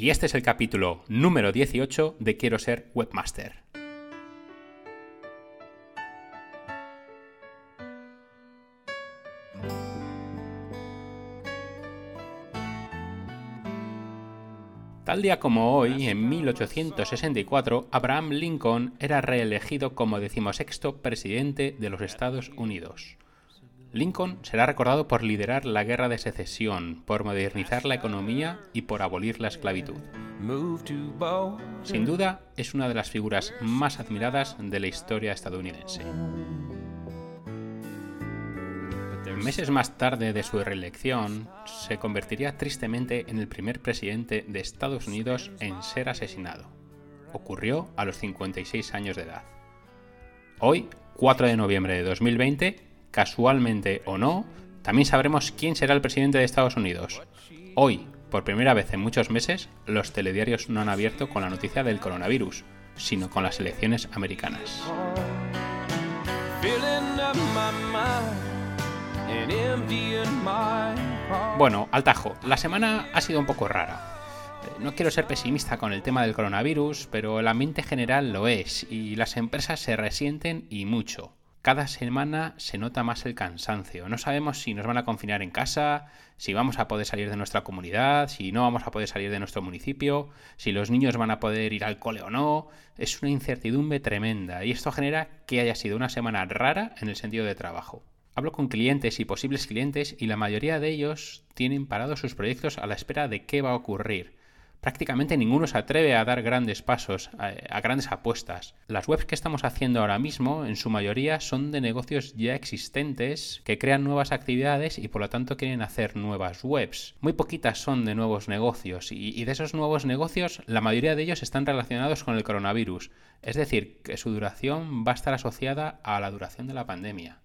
y este es el capítulo número 18 de Quiero ser webmaster. Tal día como hoy, en 1864, Abraham Lincoln era reelegido como decimosexto presidente de los Estados Unidos. Lincoln será recordado por liderar la guerra de secesión, por modernizar la economía y por abolir la esclavitud. Sin duda, es una de las figuras más admiradas de la historia estadounidense. Meses más tarde de su reelección, se convertiría tristemente en el primer presidente de Estados Unidos en ser asesinado. Ocurrió a los 56 años de edad. Hoy, 4 de noviembre de 2020, casualmente o no, también sabremos quién será el presidente de Estados Unidos. Hoy, por primera vez en muchos meses, los telediarios no han abierto con la noticia del coronavirus, sino con las elecciones americanas. Bueno, al tajo, la semana ha sido un poco rara. Eh, no quiero ser pesimista con el tema del coronavirus, pero el ambiente general lo es y las empresas se resienten y mucho. Cada semana se nota más el cansancio. No sabemos si nos van a confinar en casa, si vamos a poder salir de nuestra comunidad, si no vamos a poder salir de nuestro municipio, si los niños van a poder ir al cole o no. Es una incertidumbre tremenda y esto genera que haya sido una semana rara en el sentido de trabajo. Hablo con clientes y posibles clientes y la mayoría de ellos tienen parados sus proyectos a la espera de qué va a ocurrir. Prácticamente ninguno se atreve a dar grandes pasos, a, grandes apuestas. Las webs que estamos haciendo ahora mismo, en su mayoría, son de negocios ya existentes que crean nuevas actividades y por lo tanto quieren hacer nuevas webs. Muy poquitas son de nuevos negocios y, de esos nuevos negocios, la mayoría de ellos están relacionados con el coronavirus. Es decir, que su duración va a estar asociada a la duración de la pandemia.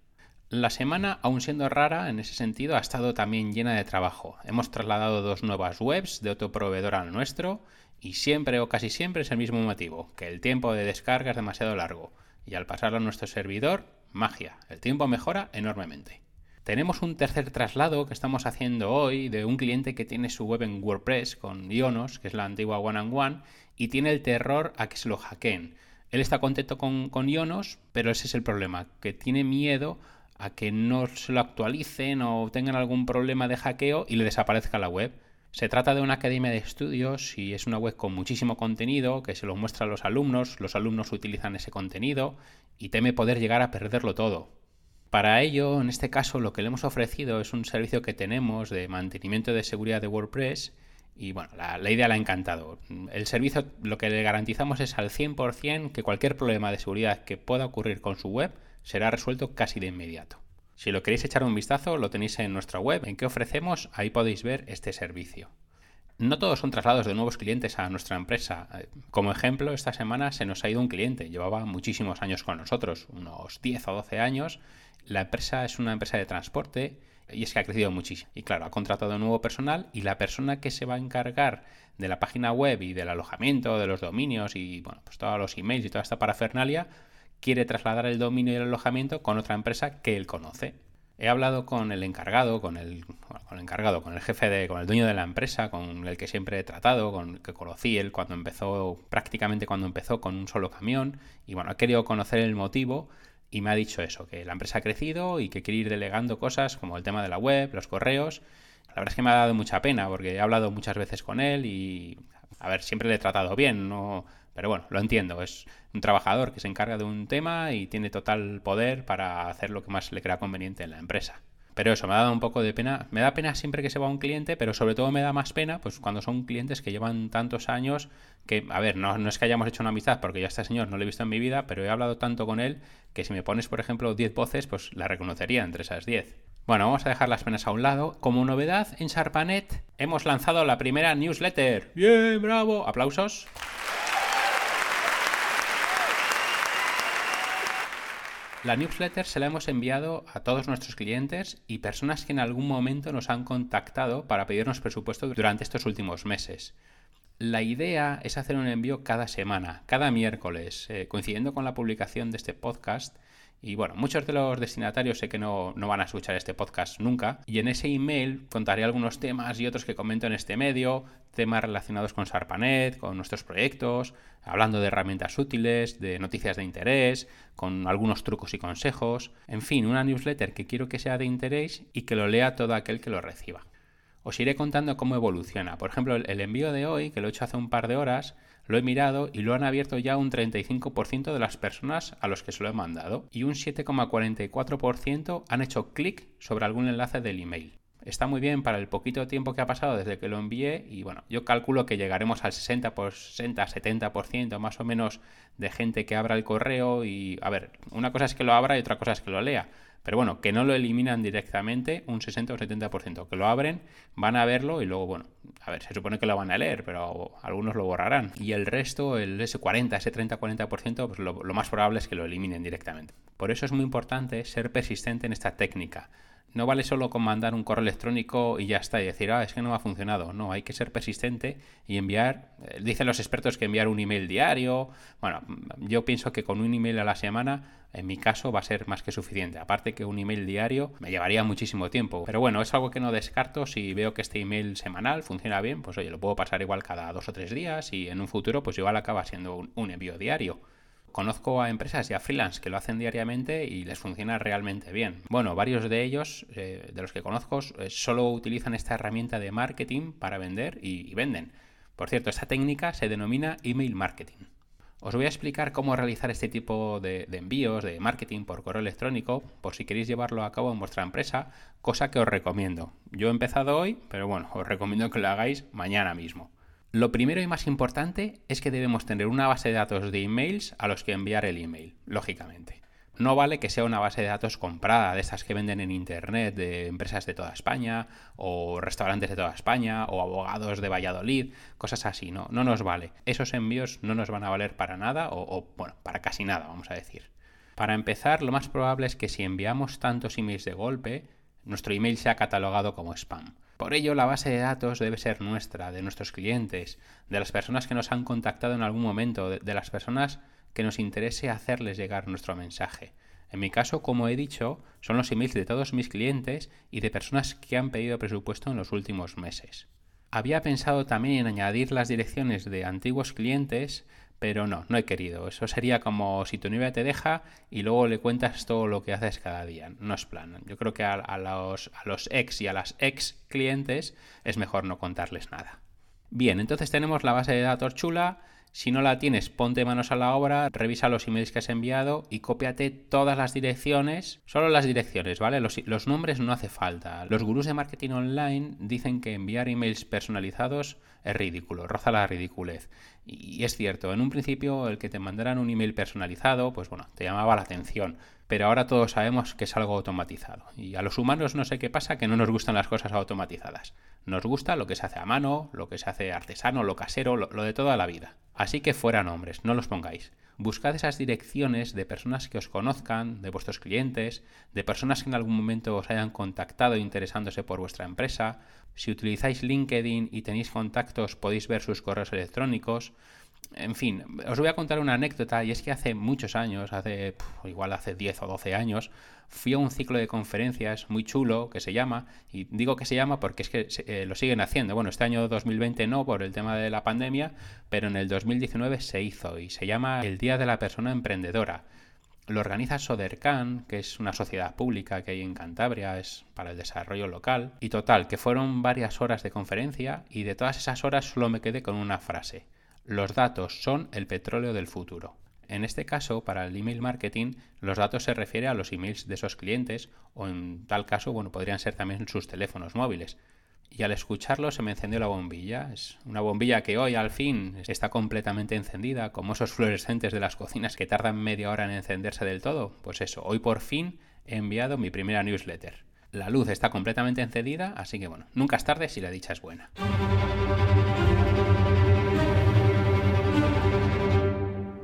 La semana, aun siendo rara en ese sentido, ha estado también llena de trabajo. Hemos trasladado dos nuevas webs de otro proveedor al nuestro y siempre o casi siempre es el mismo motivo, que el tiempo de descarga es demasiado largo y al pasarlo a nuestro servidor, magia, el tiempo mejora enormemente. Tenemos un tercer traslado que estamos haciendo hoy de un cliente que tiene su web en WordPress con Ionos, que es la antigua One and One, y tiene el terror a que se lo hackeen. Él está contento con, con Ionos, pero ese es el problema, que tiene miedo a que no se lo actualicen o tengan algún problema de hackeo y le desaparezca la web. Se trata de una academia de estudios y es una web con muchísimo contenido que se lo muestra a los alumnos, los alumnos utilizan ese contenido y teme poder llegar a perderlo todo. Para ello, en este caso, lo que le hemos ofrecido es un servicio que tenemos de mantenimiento de seguridad de WordPress y bueno, la, la idea le ha encantado. El servicio lo que le garantizamos es al 100% que cualquier problema de seguridad que pueda ocurrir con su web será resuelto casi de inmediato. Si lo queréis echar un vistazo, lo tenéis en nuestra web, en que ofrecemos, ahí podéis ver este servicio. No todos son traslados de nuevos clientes a nuestra empresa. Como ejemplo, esta semana se nos ha ido un cliente, llevaba muchísimos años con nosotros, unos 10 o 12 años. La empresa es una empresa de transporte y es que ha crecido muchísimo. Y claro, ha contratado nuevo personal y la persona que se va a encargar de la página web y del alojamiento, de los dominios y bueno, pues todos los emails y toda esta parafernalia, quiere trasladar el dominio y el alojamiento con otra empresa que él conoce. He hablado con el encargado, con el, encargado, con el jefe de, con el dueño de la empresa, con el que siempre he tratado, con el que conocí él cuando empezó, prácticamente cuando empezó con un solo camión, y bueno, he querido conocer el motivo y me ha dicho eso, que la empresa ha crecido y que quiere ir delegando cosas como el tema de la web, los correos. La verdad es que me ha dado mucha pena porque he hablado muchas veces con él y, a ver, siempre le he tratado bien, no, pero bueno, lo entiendo, es un trabajador que se encarga de un tema y tiene total poder para hacer lo que más le crea conveniente en la empresa. Pero eso, me ha dado un poco de pena. Me da pena siempre que se va un cliente, pero sobre todo me da más pena pues cuando son clientes que llevan tantos años que, a ver, no, no es que hayamos hecho una amistad, porque ya este señor no lo he visto en mi vida, pero he hablado tanto con él que si me pones, por ejemplo, 10 voces, pues la reconocería entre esas 10. Bueno, vamos a dejar las penas a un lado. Como novedad, en Sharpanet hemos lanzado la primera newsletter. ¡Bien, bravo! ¡Aplausos! La newsletter se la hemos enviado a todos nuestros clientes y personas que en algún momento nos han contactado para pedirnos presupuesto durante estos últimos meses. La idea es hacer un envío cada semana, cada miércoles, eh, coincidiendo con la publicación de este podcast y bueno, muchos de los destinatarios sé que no, van a escuchar este podcast nunca. Y en ese email contaré algunos temas y otros que comento en este medio, temas relacionados con Sarpanet, con nuestros proyectos, hablando de herramientas útiles, de noticias de interés, con algunos trucos y consejos. En fin, una newsletter que quiero que sea de interés y que lo lea todo aquel que lo reciba. Os iré contando cómo evoluciona. Por ejemplo, el envío de hoy, que lo he hecho hace un par de horas, lo he mirado y lo han abierto ya un 35% de las personas a los que se lo he mandado y un 7,44% han hecho clic sobre algún enlace del email. Está muy bien para el poquito tiempo que ha pasado desde que lo envié y bueno, yo calculo que llegaremos al 60 60, 70% más o menos de gente que abra el correo y a ver, una cosa es que lo abra y otra cosa es que lo lea. Pero bueno, que no lo eliminan directamente un 60 o 70%, que lo abren, van a verlo y luego, bueno, a ver, se supone que lo van a leer, pero algunos lo borrarán. Y el resto, el ese 40, ese 30-40%, pues lo, lo más probable es que lo eliminen directamente. Por eso es muy importante ser persistente en esta técnica no vale solo con mandar un correo electrónico y ya está, y decir, ah, es que no ha funcionado. No, hay que ser persistente y enviar, eh, dicen los expertos que enviar un email diario. Bueno, yo pienso que con un email a la semana, en mi caso, va a ser más que suficiente. Aparte que un email diario me llevaría muchísimo tiempo. Pero bueno, es algo que no descarto. Si veo que este email semanal funciona bien, pues oye, lo puedo pasar igual cada dos o tres días y en un futuro, pues igual acaba siendo un envío diario. Conozco a empresas y a freelance que lo hacen diariamente y les funciona realmente bien. Bueno, varios de ellos, eh, de los que conozco, eh, solo utilizan esta herramienta de marketing para vender y, venden. Por cierto, esta técnica se denomina email marketing. Os voy a explicar cómo realizar este tipo de, de, envíos de marketing por correo electrónico, por si queréis llevarlo a cabo en vuestra empresa, cosa que os recomiendo. Yo he empezado hoy, pero bueno, os recomiendo que lo hagáis mañana mismo. Lo primero y más importante es que debemos tener una base de datos de emails a los que enviar el email, lógicamente. No vale que sea una base de datos comprada, de estas que venden en Internet, de empresas de toda España, o restaurantes de toda España, o abogados de Valladolid, cosas así, no, no nos vale. Esos envíos no nos van a valer para nada, o, o bueno, para casi nada, vamos a decir. Para empezar, lo más probable es que si enviamos tantos emails de golpe, nuestro email sea catalogado como spam. Por ello, la base de datos debe ser nuestra, de nuestros clientes, de las personas que nos han contactado en algún momento, de, las personas que nos interese hacerles llegar nuestro mensaje. En mi caso, como he dicho, son los emails de todos mis clientes y de personas que han pedido presupuesto en los últimos meses. Había pensado también en añadir las direcciones de antiguos clientes pero no, no he querido. Eso sería como si tu novia te deja y luego le cuentas todo lo que haces cada día. No es plan. Yo creo que a, los, a los ex y a las ex clientes es mejor no contarles nada. Bien, entonces tenemos la base de datos chula si no la tienes, ponte manos a la obra, revisa los emails que has enviado y cópiate todas las direcciones, solo las direcciones, ¿vale? Los, nombres no hace falta. Los gurús de marketing online dicen que enviar emails personalizados es ridículo, roza la ridiculez. Y es cierto, en un principio el que te mandaran un email personalizado, pues bueno, te llamaba la atención, pero ahora todos sabemos que es algo automatizado. Y a los humanos no sé qué pasa, que no nos gustan las cosas automatizadas. Nos gusta lo que se hace a mano, lo que se hace artesano, lo casero, lo de toda la vida. Así que fuera nombres, no los pongáis. Buscad esas direcciones de personas que os conozcan, de vuestros clientes, de personas que en algún momento os hayan contactado interesándose por vuestra empresa. Si utilizáis LinkedIn y tenéis contactos, podéis ver sus correos electrónicos. En fin, os voy a contar una anécdota y es que hace muchos años, hace igual hace 10 o 12 años, fui a un ciclo de conferencias muy chulo que se llama, y digo que se llama porque es que eh, lo siguen haciendo. Bueno, este año 2020 no por el tema de la pandemia, pero en el 2019 se hizo y se llama el Día de la Persona Emprendedora. Lo organiza Sodercan, que es una sociedad pública que hay en Cantabria, es para el desarrollo local. Y total, que fueron varias horas de conferencia y de todas esas horas solo me quedé con una frase. Los datos son el petróleo del futuro. En este caso, para el email marketing, los datos se refiere a los emails de esos clientes o en tal caso, bueno, podrían ser también sus teléfonos móviles. Y al escucharlo se me encendió la bombilla. Es una bombilla que hoy al fin está completamente encendida, como esos fluorescentes de las cocinas que tardan media hora en encenderse del todo. Pues eso, hoy por fin he enviado mi primera newsletter. La luz está completamente encendida, así que bueno, nunca es tarde si la dicha es buena.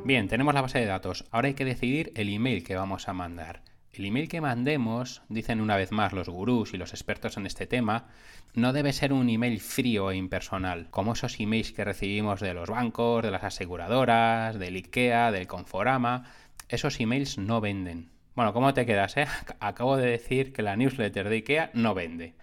Bien, tenemos la base de datos. Ahora hay que decidir el email que vamos a mandar. El email que mandemos, dicen una vez más los gurús y los expertos en este tema, no debe ser un email frío e impersonal, como esos emails que recibimos de los bancos, de las aseguradoras, del IKEA, del Conforama. Esos emails no venden. Bueno, ¿cómo te quedas? Eh? Acabo de decir que la newsletter de IKEA no vende.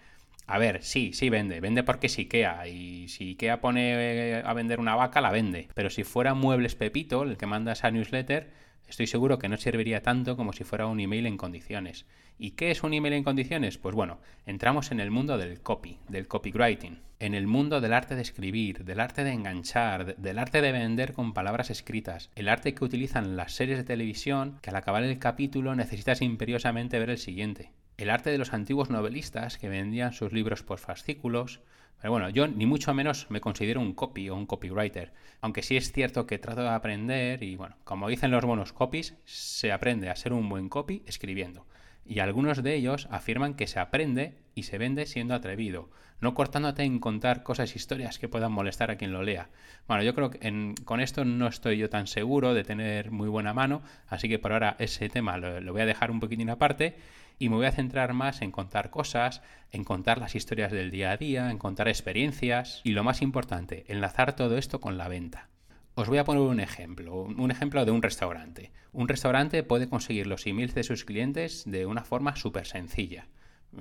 A ver, sí, sí vende. Vende porque es IKEA. Y si IKEA pone a vender una vaca, la vende. Pero si fuera Muebles Pepito, el que manda esa newsletter, estoy seguro que no serviría tanto como si fuera un email en condiciones. ¿Y qué es un email en condiciones? Pues bueno, entramos en el mundo del copy, del copywriting, en el mundo del arte de escribir, del arte de enganchar, del arte de vender con palabras escritas, el arte que utilizan las series de televisión que al acabar el capítulo necesitas imperiosamente ver el siguiente. El arte de los antiguos novelistas que vendían sus libros por fascículos, pero bueno, yo ni mucho menos me considero un copy o un copywriter, aunque sí es cierto que trato de aprender y bueno, como dicen los buenos copies, se aprende a ser un buen copy escribiendo. Y algunos de ellos afirman que se aprende y se vende siendo atrevido, no cortándote en contar cosas, historias que puedan molestar a quien lo lea. Bueno, yo creo que con esto no estoy yo tan seguro de tener muy buena mano, así que por ahora ese tema lo, lo voy a dejar un poquitín aparte y me voy a centrar más en contar cosas, en contar las historias del día a día, en contar experiencias y lo más importante, enlazar todo esto con la venta. Os voy a poner un ejemplo, un ejemplo de un restaurante. Un restaurante puede conseguir los emails de sus clientes de una forma súper sencilla.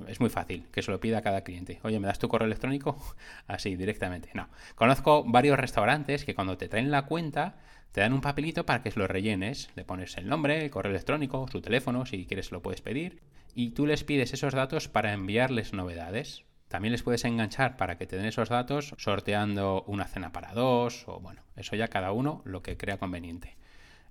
Es muy fácil que se lo pida a cada cliente. Oye, ¿me das tu correo electrónico? Así, directamente. No. Conozco varios restaurantes que cuando te traen la cuenta te dan un papelito para que lo rellenes. Le pones el nombre, el correo electrónico, su teléfono, si quieres lo puedes pedir. Y tú les pides esos datos para enviarles novedades. También les puedes enganchar para que te den esos datos sorteando una cena para dos o bueno, eso ya cada uno lo que crea conveniente.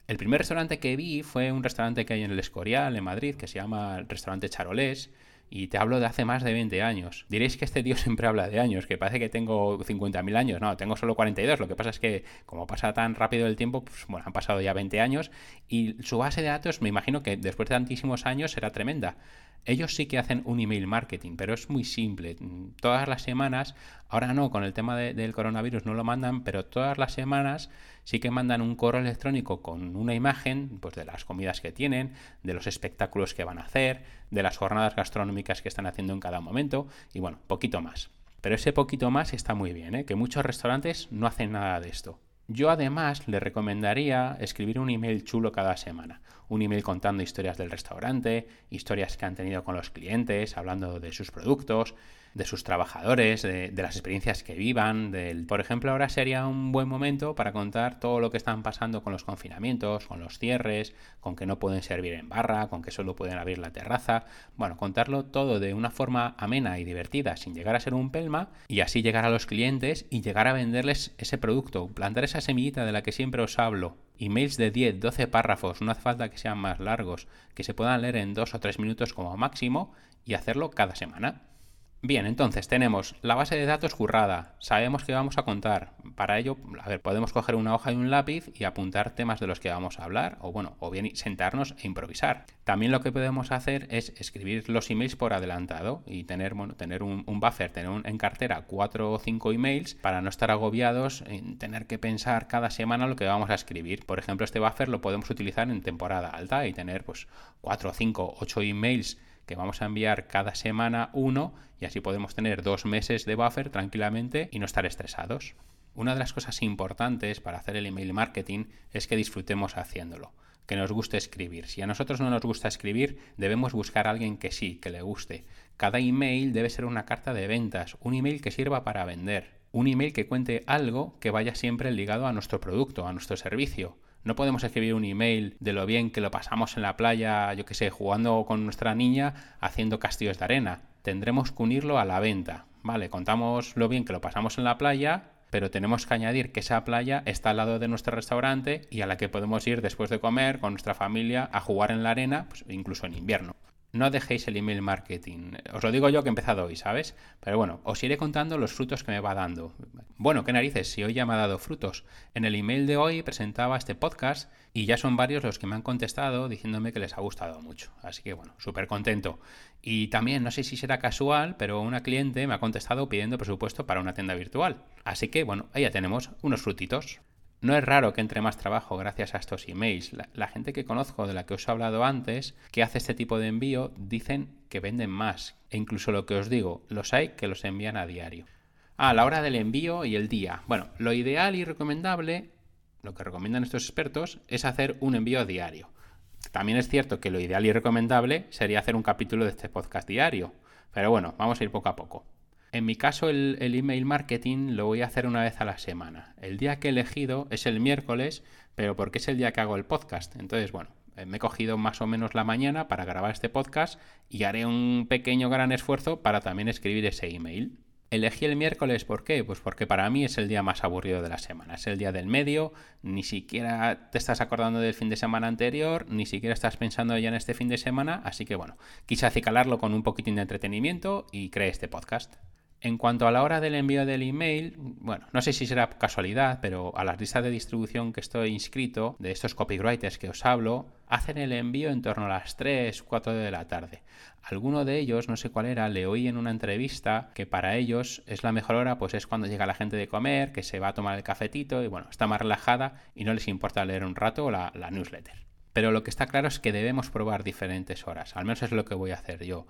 El primer restaurante que vi fue un restaurante que hay en el Escorial, en Madrid, que se llama el restaurante Charolés y te hablo de hace más de 20 años. Diréis que este tío siempre habla de años, que parece que tengo 50.000 años. No, tengo solo 42. Lo que pasa es que, como pasa tan rápido el tiempo, pues bueno, han pasado ya 20 años y su base de datos, me imagino que después de tantísimos años será tremenda. Ellos sí que hacen un email marketing, pero es muy simple. Todas las semanas, ahora no, con el tema del coronavirus no lo mandan, pero todas las semanas sí que mandan un correo electrónico con una imagen pues, de las comidas que tienen, de los espectáculos que van a hacer, de las jornadas gastronómicas que están haciendo en cada momento y bueno, poquito más. Pero ese poquito más está muy bien, ¿eh? que muchos restaurantes no hacen nada de esto. Yo además le recomendaría escribir un email chulo cada semana. Un email contando historias del restaurante, historias que han tenido con los clientes, hablando de sus productos, de sus trabajadores, de, las experiencias que vivan. Del, por ejemplo, ahora sería un buen momento para contar todo lo que están pasando con los confinamientos, con los cierres, con que no pueden servir en barra, con que solo pueden abrir la terraza. Bueno, contarlo todo de una forma amena y divertida, sin llegar a ser un pelma, y así llegar a los clientes y llegar a venderles ese producto, plantar esa semillita de la que siempre os hablo. Emails de 10, 12 párrafos, no hace falta que sean más largos, que se puedan leer en 2 o 3 minutos como máximo y hacerlo cada semana. Bien, entonces tenemos la base de datos currada, sabemos que vamos a contar. Para ello, a ver, podemos coger una hoja y un lápiz y apuntar temas de los que vamos a hablar, o bueno, o bien sentarnos e improvisar. También lo que podemos hacer es escribir los emails por adelantado y tener, bueno, tener un, buffer, tener en cartera cuatro o cinco emails para no estar agobiados en tener que pensar cada semana lo que vamos a escribir. Por ejemplo, este buffer lo podemos utilizar en temporada alta y tener pues cuatro, cinco, ocho emails que vamos a enviar cada semana uno y así podemos tener dos meses de buffer tranquilamente y no estar estresados. Una de las cosas importantes para hacer el email marketing es que disfrutemos haciéndolo, que nos guste escribir. Si a nosotros no nos gusta escribir, debemos buscar a alguien que sí, que le guste. Cada email debe ser una carta de ventas, un email que sirva para vender, un email que cuente algo que vaya siempre ligado a nuestro producto, a nuestro servicio. No podemos escribir un email de lo bien que lo pasamos en la playa, yo que sé, jugando con nuestra niña, haciendo castillos de arena. Tendremos que unirlo a la venta. Vale, contamos lo bien que lo pasamos en la playa, pero tenemos que añadir que esa playa está al lado de nuestro restaurante y a la que podemos ir después de comer con nuestra familia a jugar en la arena, pues incluso en invierno no dejéis el email marketing. Os lo digo yo que he empezado hoy, ¿sabes? Pero bueno, os iré contando los frutos que me va dando. Bueno, qué narices, si hoy ya me ha dado frutos. En el email de hoy presentaba este podcast y ya son varios los que me han contestado diciéndome que les ha gustado mucho. Así que bueno, súper contento. Y también, no sé si será casual, pero una cliente me ha contestado pidiendo presupuesto para una tienda virtual. Así que bueno, ahí ya tenemos unos frutitos. No es raro que entre más trabajo gracias a estos emails. La, gente que conozco, de la que os he hablado antes, que hace este tipo de envío, dicen que venden más. E incluso lo que os digo, los hay que los envían a diario. Ah, la hora del envío y el día. Bueno, lo ideal y recomendable, lo que recomiendan estos expertos, es hacer un envío diario. También es cierto que lo ideal y recomendable sería hacer un capítulo de este podcast diario. Pero bueno, vamos a ir poco a poco. En mi caso, el, email marketing lo voy a hacer una vez a la semana. El día que he elegido es el miércoles, pero porque es el día que hago el podcast. Entonces, bueno, eh, me he cogido más o menos la mañana para grabar este podcast y haré un pequeño gran esfuerzo para también escribir ese email. Elegí el miércoles, ¿por qué? Pues porque para mí es el día más aburrido de la semana, es el día del medio, ni siquiera te estás acordando del fin de semana anterior, ni siquiera estás pensando ya en este fin de semana, así que bueno, quise acicalarlo con un poquitín de entretenimiento y creé este podcast. En cuanto a la hora del envío del email, bueno, no sé si será casualidad, pero a las listas de distribución que estoy inscrito, de estos copywriters que os hablo, hacen el envío en torno a las 3, 4 de la tarde. Alguno de ellos, no sé cuál era, le oí en una entrevista que para ellos es la mejor hora, pues es cuando llega la gente de comer, que se va a tomar el cafetito y bueno, está más relajada y no les importa leer un rato la, la newsletter. Pero lo que está claro es que debemos probar diferentes horas. Al menos es lo que voy a hacer yo.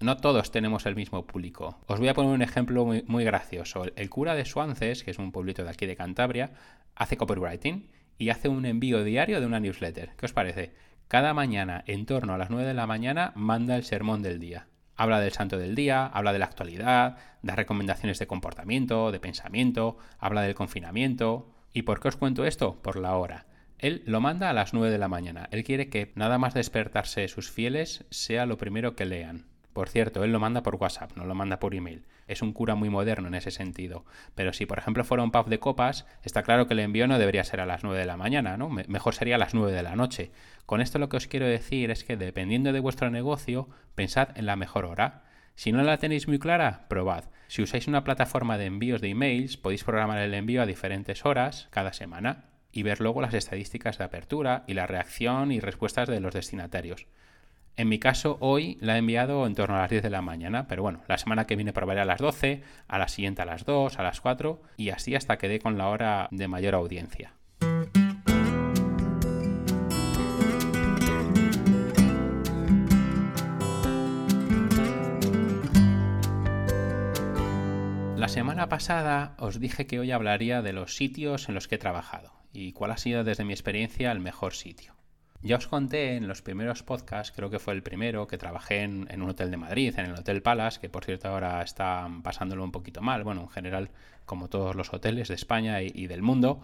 No todos tenemos el mismo público. Os voy a poner un ejemplo muy, gracioso. El, cura de Suances, que es un pueblito de aquí de Cantabria, hace copywriting y hace un envío diario de una newsletter. ¿Qué os parece? Cada mañana, en torno a las 9 de la mañana, manda el sermón del día. Habla del santo del día, habla de la actualidad, da recomendaciones de comportamiento, de pensamiento, habla del confinamiento. ¿Y por qué os cuento esto? Por la hora. Él lo manda a las 9 de la mañana. Él quiere que nada más despertarse sus fieles sea lo primero que lean. Por cierto, él lo manda por WhatsApp, no lo manda por email. Es un cura muy moderno en ese sentido. Pero si, por ejemplo, fuera un pub de copas, está claro que el envío no debería ser a las 9 de la mañana, ¿no? Mejor sería a las 9 de la noche. Con esto lo que os quiero decir es que dependiendo de vuestro negocio, pensad en la mejor hora. Si no la tenéis muy clara, probad. Si usáis una plataforma de envíos de emails, podéis programar el envío a diferentes horas cada semana y ver luego las estadísticas de apertura y la reacción y respuestas de los destinatarios. En mi caso, hoy la he enviado en torno a las 10 de la mañana, pero bueno, la semana que viene probaré a las 12, a la siguiente a las 2, a las 4 y así hasta que dé con la hora de mayor audiencia. La semana pasada os dije que hoy hablaría de los sitios en los que he trabajado y cuál ha sido desde mi experiencia el mejor sitio. Ya os conté en los primeros podcasts, creo que fue el primero, que trabajé en, un hotel de Madrid, en el Hotel Palace, que por cierto ahora está pasándolo un poquito mal, bueno, en general como todos los hoteles de España y, del mundo.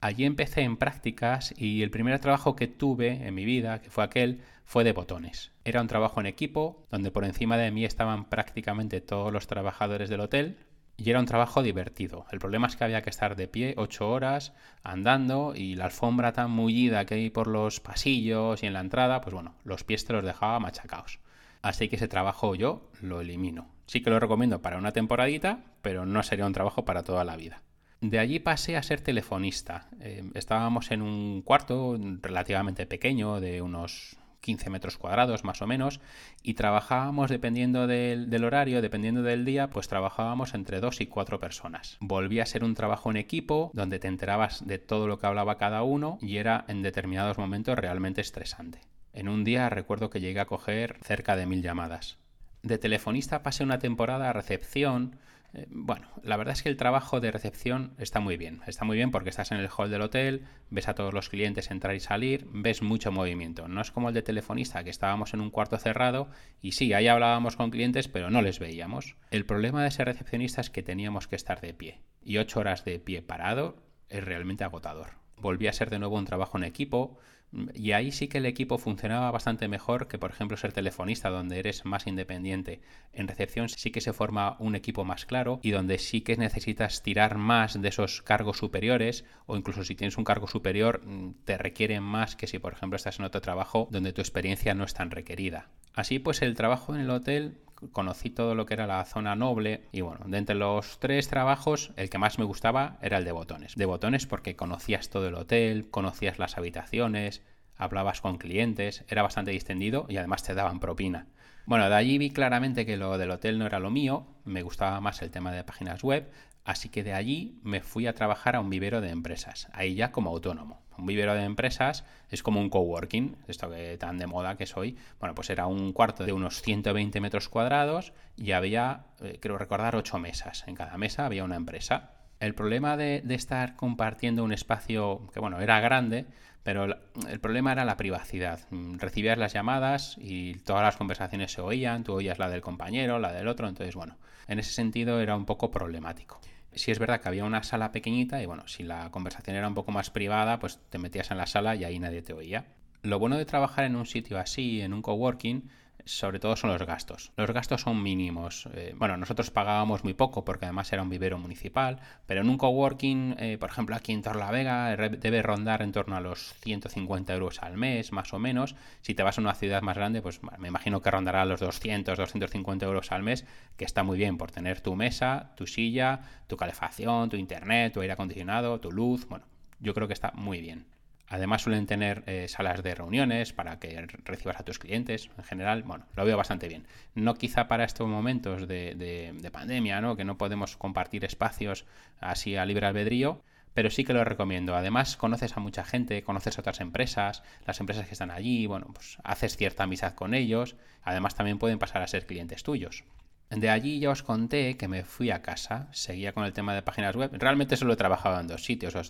Allí empecé en prácticas y el primer trabajo que tuve en mi vida, que fue aquel, fue de botones. Era un trabajo en equipo, donde por encima de mí estaban prácticamente todos los trabajadores del hotel, y era un trabajo divertido. El problema es que había que estar de pie ocho horas andando y la alfombra tan mullida que hay por los pasillos y en la entrada, pues bueno, los pies te los dejaba machacados. Así que ese trabajo yo lo elimino. Sí que lo recomiendo para una temporadita, pero no sería un trabajo para toda la vida. De allí pasé a ser telefonista. Eh, estábamos en un cuarto relativamente pequeño, de unos 15 metros cuadrados más o menos, y trabajábamos dependiendo del, horario, dependiendo del día, pues trabajábamos entre dos y cuatro personas. Volvía a ser un trabajo en equipo, donde te enterabas de todo lo que hablaba cada uno y era en determinados momentos realmente estresante. En un día recuerdo que llegué a coger cerca de mil llamadas. De telefonista pasé una temporada a recepción, bueno, la verdad es que el trabajo de recepción está muy bien. Está muy bien porque estás en el hall del hotel, ves a todos los clientes entrar y salir, ves mucho movimiento. No es como el de telefonista, que estábamos en un cuarto cerrado y sí, ahí hablábamos con clientes, pero no les veíamos. El problema de ser recepcionista es que teníamos que estar de pie. Y ocho horas de pie parado es realmente agotador. Volví a ser de nuevo un trabajo en equipo, y ahí sí que el equipo funcionaba bastante mejor que, por ejemplo, ser telefonista, donde eres más independiente. En recepción sí que se forma un equipo más claro y donde sí que necesitas tirar más de esos cargos superiores o incluso si tienes un cargo superior mm, te requieren más que si, por ejemplo, estás en otro trabajo donde tu experiencia no es tan requerida. Así pues, el trabajo en el hotel conocí todo lo que era la zona noble y bueno, de entre los tres trabajos el que más me gustaba era el de botones. De botones porque conocías todo el hotel, conocías las habitaciones, hablabas con clientes, era bastante distendido y además te daban propina. Bueno, de allí vi claramente que lo del hotel no era lo mío, me gustaba más el tema de páginas web, Así que de allí me fui a trabajar a un vivero de empresas, ahí ya como autónomo. Un vivero de empresas es como un coworking, esto que tan de moda que soy. Bueno, pues era un cuarto de unos 120 metros cuadrados y había, eh, creo recordar, ocho mesas. En cada mesa había una empresa. El problema de, estar compartiendo un espacio que, bueno, era grande, pero el problema era la privacidad. Mm, recibías las llamadas y todas las conversaciones se oían, tú oías la del compañero, la del otro, entonces, bueno, en ese sentido era un poco problemático. Si es verdad que había una sala pequeñita y bueno, si la conversación era un poco más privada, pues te metías en la sala y ahí nadie te oía. Lo bueno de trabajar en un sitio así, en un coworking, sobre todo son los gastos. Los gastos son mínimos. Eh, bueno, nosotros pagábamos muy poco porque además era un vivero municipal, pero en un coworking, eh, por ejemplo aquí en Torlavega, debe rondar en torno a los 150 euros al mes, más o menos. Si te vas a una ciudad más grande, pues me imagino que rondará los 200, 250 euros al mes, que está muy bien por tener tu mesa, tu silla, tu calefacción, tu internet, tu aire acondicionado, tu luz. Bueno, yo creo que está muy bien. Además suelen tener eh, salas de reuniones para que recibas a tus clientes. En general, bueno, lo veo bastante bien. No quizá para estos momentos de, pandemia, ¿no? que no podemos compartir espacios así a libre albedrío, pero sí que lo recomiendo. Además, conoces a mucha gente, conoces a otras empresas, las empresas que están allí, bueno, pues haces cierta amistad con ellos. Además, también pueden pasar a ser clientes tuyos. De allí ya os conté que me fui a casa, seguía con el tema de páginas web. Realmente solo he trabajado en dos sitios, os,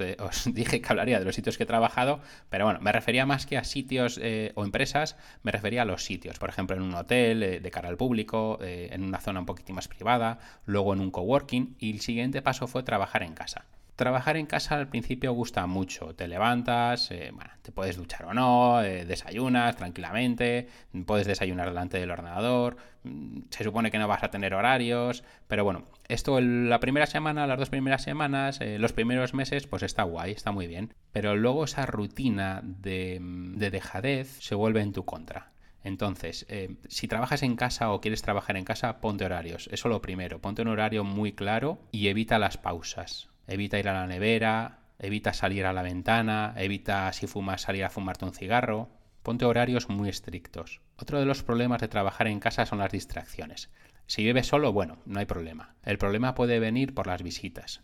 dije que hablaría de los sitios que he trabajado, pero bueno, me refería más que a sitios eh, o empresas, me refería a los sitios. Por ejemplo, en un hotel eh, de cara al público, eh, en una zona un poquitín más privada, luego en un coworking y el siguiente paso fue trabajar en casa. Trabajar en casa al principio gusta mucho. Te levantas, eh, bueno, te puedes duchar o no, eh, desayunas tranquilamente, puedes desayunar delante del ordenador, mm, se supone que no vas a tener horarios, pero bueno, esto la primera semana, las dos primeras semanas, eh, los primeros meses, pues está guay, está muy bien. Pero luego esa rutina de, de dejadez se vuelve en tu contra. Entonces, si trabajas en casa o quieres trabajar en casa, ponte horarios. Eso lo primero. Ponte un horario muy claro y evita las pausas evita ir a la nevera, evita salir a la ventana, evita si fumas salir a fumarte un cigarro. Ponte horarios muy estrictos. Otro de los problemas de trabajar en casa son las distracciones. Si vives solo, bueno, no hay problema. El problema puede venir por las visitas.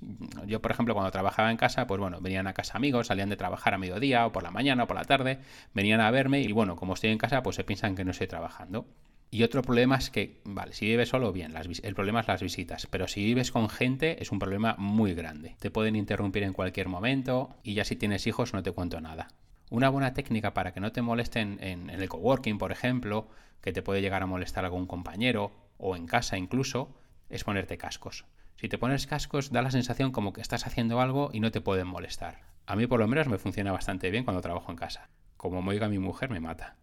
Yo, por ejemplo, cuando trabajaba en casa, pues bueno, venían a casa amigos, salían de trabajar a mediodía o por la mañana o por la tarde, venían a verme y bueno, como estoy en casa, pues se piensan que no estoy trabajando. Y otro problema es que, vale, si vives solo, bien, el problema es las visitas, pero si vives con gente es un problema muy grande. Te pueden interrumpir en cualquier momento y ya si tienes hijos no te cuento nada. Una buena técnica para que no te molesten en, en el coworking, por ejemplo, que te puede llegar a molestar algún compañero o en casa incluso, es ponerte cascos. Si te pones cascos da la sensación como que estás haciendo algo y no te pueden molestar. A mí por lo menos me funciona bastante bien cuando trabajo en casa. Como me oiga mi mujer me mata.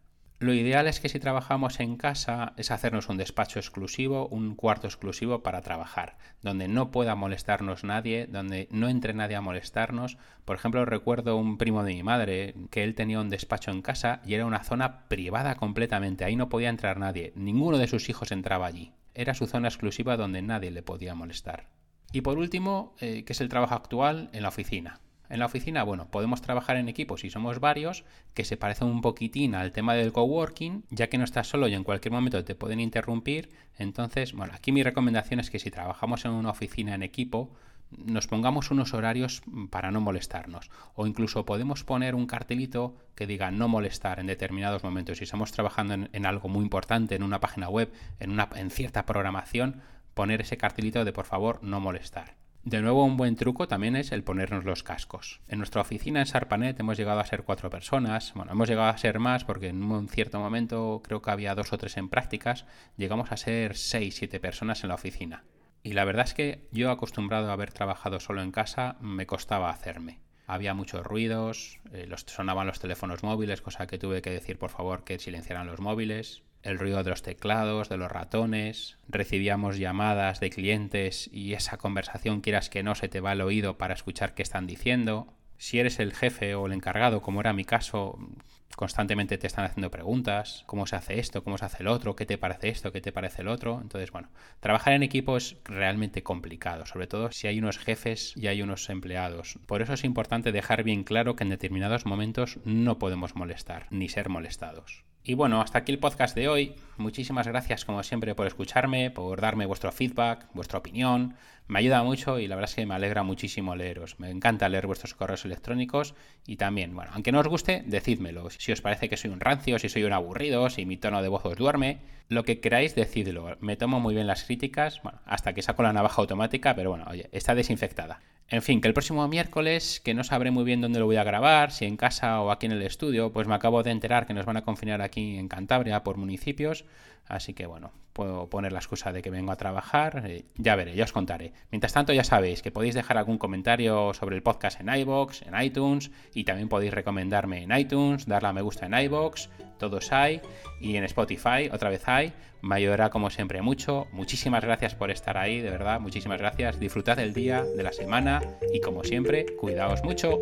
Lo ideal es que si trabajamos en casa es hacernos un despacho exclusivo, un cuarto exclusivo para trabajar, donde no pueda molestarnos nadie, donde no entre nadie a molestarnos. Por ejemplo, recuerdo un primo de mi madre que él tenía un despacho en casa y era una zona privada completamente, ahí no podía entrar nadie, ninguno de sus hijos entraba allí. Era su zona exclusiva donde nadie le podía molestar. Y por último, eh, que es el trabajo actual en la oficina. En la oficina, bueno, podemos trabajar en equipos y somos varios, que se parecen un poquitín al tema del coworking, ya que no estás solo y en cualquier momento te pueden interrumpir. Entonces, bueno, aquí mi recomendación es que si trabajamos en una oficina en equipo, nos pongamos unos horarios para no molestarnos. O incluso podemos poner un cartelito que diga no molestar en determinados momentos. Si estamos trabajando en, algo muy importante, en una página web, en, una, en cierta programación, poner ese cartelito de por favor no molestar. De nuevo, un buen truco también es el ponernos los cascos. En nuestra oficina en Sarpanet hemos llegado a ser cuatro personas. Bueno, hemos llegado a ser más porque en un cierto momento creo que había dos o tres en prácticas. Llegamos a ser seis, siete personas en la oficina. Y la verdad es que yo acostumbrado a haber trabajado solo en casa, me costaba hacerme. Había muchos ruidos, eh, los, sonaban los teléfonos móviles, cosa que tuve que decir por favor que silenciaran los móviles el ruido de los teclados, de los ratones, recibíamos llamadas de clientes y esa conversación quieras que no se te va al oído para escuchar qué están diciendo. Si eres el jefe o el encargado, como era mi caso, constantemente te están haciendo preguntas, cómo se hace esto, cómo se hace el otro, qué te parece esto, qué te parece el otro. Entonces, bueno, trabajar en equipo es realmente complicado, sobre todo si hay unos jefes y hay unos empleados. Por eso es importante dejar bien claro que en determinados momentos no podemos molestar, ni ser molestados. Y bueno, hasta aquí el podcast de hoy. Muchísimas gracias como siempre por escucharme, por darme vuestro feedback, vuestra opinión. Me ayuda mucho y la verdad es que me alegra muchísimo leeros. Me encanta leer vuestros correos electrónicos y también, bueno, aunque no os guste, decídmelo. Si os parece que soy un rancio, si soy un aburrido, si mi tono de voz os duerme, lo que queráis, decidlo. Me tomo muy bien las críticas, bueno, hasta que saco la navaja automática, pero bueno, oye, está desinfectada. En fin, que el próximo miércoles, que no sabré muy bien dónde lo voy a grabar, si en casa o aquí en el estudio, pues me acabo de enterar que nos van a confinar aquí en Cantabria por municipios, así que bueno, puedo poner la excusa de que vengo a trabajar, eh, ya veré, ya os contaré. Mientras tanto, ya sabéis que podéis dejar algún comentario sobre el podcast en iBox, en iTunes, y también podéis recomendarme en iTunes, darle a me gusta en iBox, todos hay, y en Spotify, otra vez hay. Me ayudará como siempre mucho. Muchísimas gracias por estar ahí, de verdad, muchísimas gracias. Disfrutad del día, de la semana, y como siempre, cuidaos mucho.